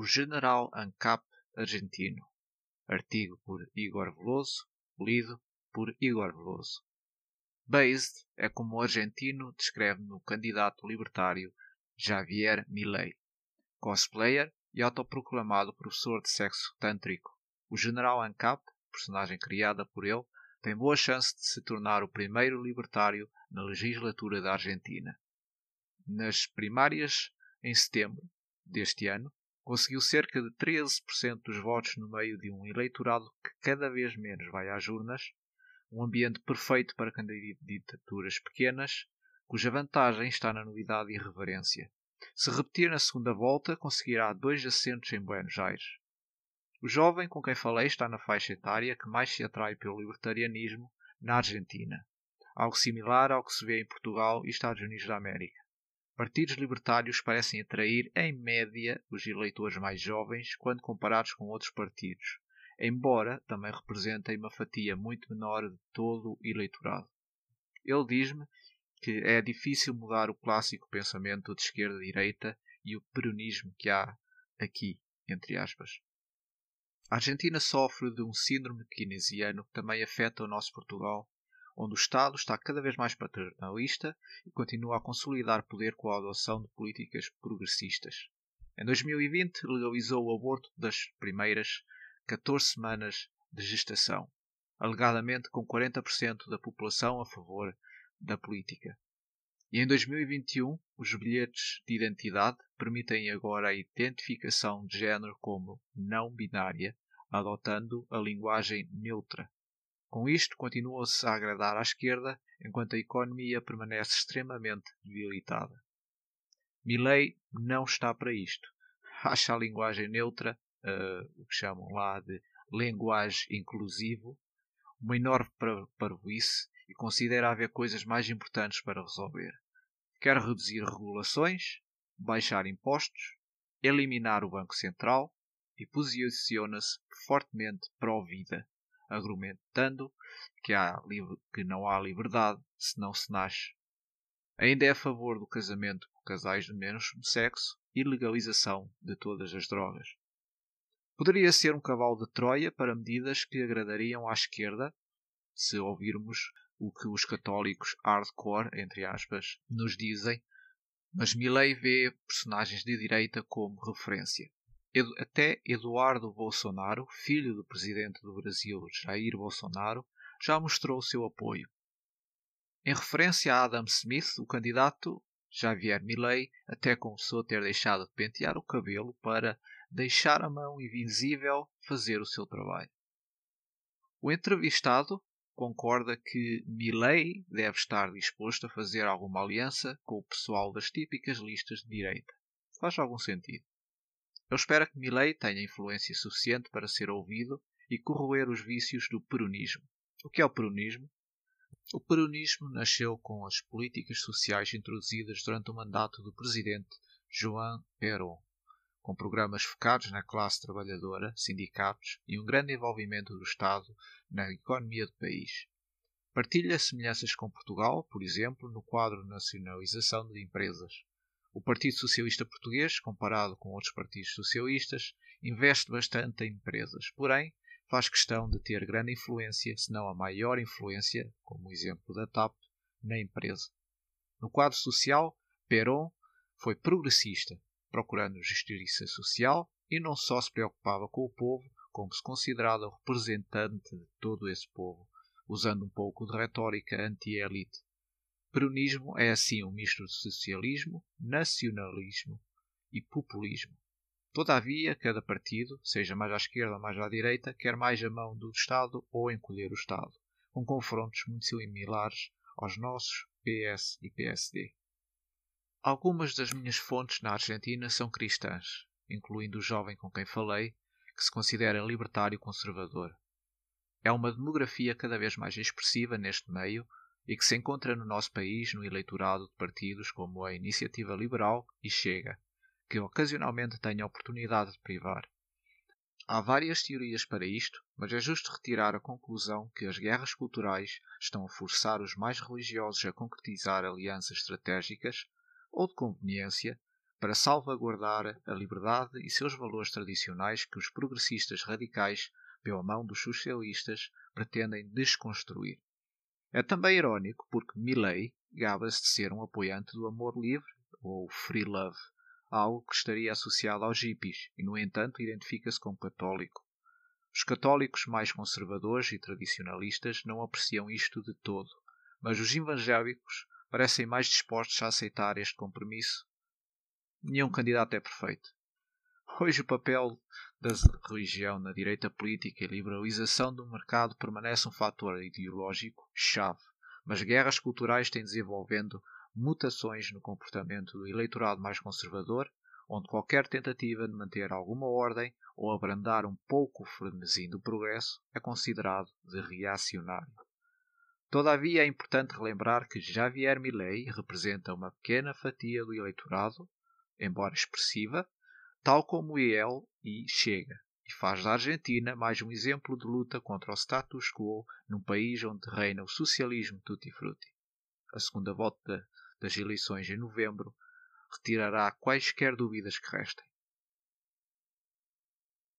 O General ANCAP argentino. Artigo por Igor Veloso, lido por Igor Veloso. Based é como o argentino descreve no candidato libertário Javier Milei. Cosplayer e autoproclamado professor de sexo tântrico. O General ANCAP, personagem criada por ele, tem boa chance de se tornar o primeiro libertário na legislatura da Argentina. Nas primárias, em setembro deste ano, conseguiu cerca de 13% dos votos no meio de um eleitorado que cada vez menos vai às urnas, um ambiente perfeito para candidaturas pequenas, cuja vantagem está na novidade e reverência. Se repetir na segunda volta, conseguirá dois assentos em Buenos Aires. O jovem com quem falei está na faixa etária que mais se atrai pelo libertarianismo na Argentina, algo similar ao que se vê em Portugal e Estados Unidos da América. Partidos libertários parecem atrair, em média, os eleitores mais jovens quando comparados com outros partidos, embora também representem uma fatia muito menor de todo o eleitorado. Ele diz-me que é difícil mudar o clássico pensamento de esquerda-direita e o peronismo que há aqui, entre aspas. A Argentina sofre de um síndrome keynesiano que também afeta o nosso Portugal, onde o Estado está cada vez mais paternalista e continua a consolidar poder com a adoção de políticas progressistas. Em 2020, legalizou o aborto das primeiras 14 semanas de gestação, alegadamente com 40% da população a favor da política. E em 2021, os bilhetes de identidade permitem agora a identificação de género como não binária, adotando a linguagem neutra. Com isto, continua-se a agradar à esquerda, enquanto a economia permanece extremamente debilitada. Milley não está para isto. Acha a linguagem neutra, uh, o que chamam lá de linguagem inclusivo, uma enorme parvoíce e considera haver coisas mais importantes para resolver. Quer reduzir regulações, baixar impostos, eliminar o Banco Central e posiciona-se fortemente pró-vida, argumentando que, há, que não há liberdade se não se nasce. Ainda é a favor do casamento por casais de menos sexo e legalização de todas as drogas. Poderia ser um cavalo de Troia para medidas que agradariam à esquerda, se ouvirmos o que os católicos hardcore, entre aspas, nos dizem, mas Milley vê personagens de direita como referência. Até Eduardo Bolsonaro, filho do presidente do Brasil, Jair Bolsonaro, já mostrou seu apoio. Em referência a Adam Smith, o candidato Javier Milley até começou a ter deixado de pentear o cabelo para deixar a mão invisível fazer o seu trabalho. O entrevistado concorda que Milley deve estar disposto a fazer alguma aliança com o pessoal das típicas listas de direita. Faz algum sentido. Ele espera que Milley tenha influência suficiente para ser ouvido e corroer os vícios do peronismo. O que é o peronismo? O peronismo nasceu com as políticas sociais introduzidas durante o mandato do presidente João Perón, com programas focados na classe trabalhadora, sindicatos e um grande envolvimento do Estado na economia do país. Partilha semelhanças com Portugal, por exemplo, no quadro de nacionalização de empresas. O Partido Socialista Português, comparado com outros partidos socialistas, investe bastante em empresas, porém faz questão de ter grande influência, se não a maior influência, como o exemplo da TAP, na empresa. No quadro social, Perón foi progressista, procurando justiça social e não só se preocupava com o povo, como se considerava representante de todo esse povo, usando um pouco de retórica anti-elite. Peronismo é assim um misto de socialismo, nacionalismo e populismo. Todavia, cada partido, seja mais à esquerda ou mais à direita, quer mais a mão do Estado ou encolher o Estado, com confrontos muito similares aos nossos PS e PSD. Algumas das minhas fontes na Argentina são cristãs, incluindo o jovem com quem falei, que se considera libertário conservador. É uma demografia cada vez mais expressiva neste meio e que se encontra no nosso país no eleitorado de partidos como a Iniciativa Liberal e Chega, que ocasionalmente têm a oportunidade de privar. Há várias teorias para isto, mas é justo retirar a conclusão que as guerras culturais estão a forçar os mais religiosos a concretizar alianças estratégicas ou de conveniência para salvaguardar a liberdade e seus valores tradicionais que os progressistas radicais, pela mão dos socialistas, pretendem desconstruir. É também irónico porque Milley gaba-se de ser um apoiante do amor livre, ou free love, algo que estaria associado aos hippies, e no entanto identifica-se como católico. Os católicos mais conservadores e tradicionalistas não apreciam isto de todo, mas os evangélicos parecem mais dispostos a aceitar este compromisso. Nenhum candidato é perfeito. Hoje o papel da religião na direita política e liberalização do mercado permanece um fator ideológico chave, mas guerras culturais têm desenvolvendo mutações no comportamento do eleitorado mais conservador, onde qualquer tentativa de manter alguma ordem ou abrandar um pouco o frenesim do progresso é considerado de reacionário. Todavia é importante relembrar que Javier Milei representa uma pequena fatia do eleitorado, embora expressiva, tal como ele e Chega, e faz da Argentina mais um exemplo de luta contra o status quo num país onde reina o socialismo tutti-frutti. A segunda volta das eleições em novembro retirará quaisquer dúvidas que restem.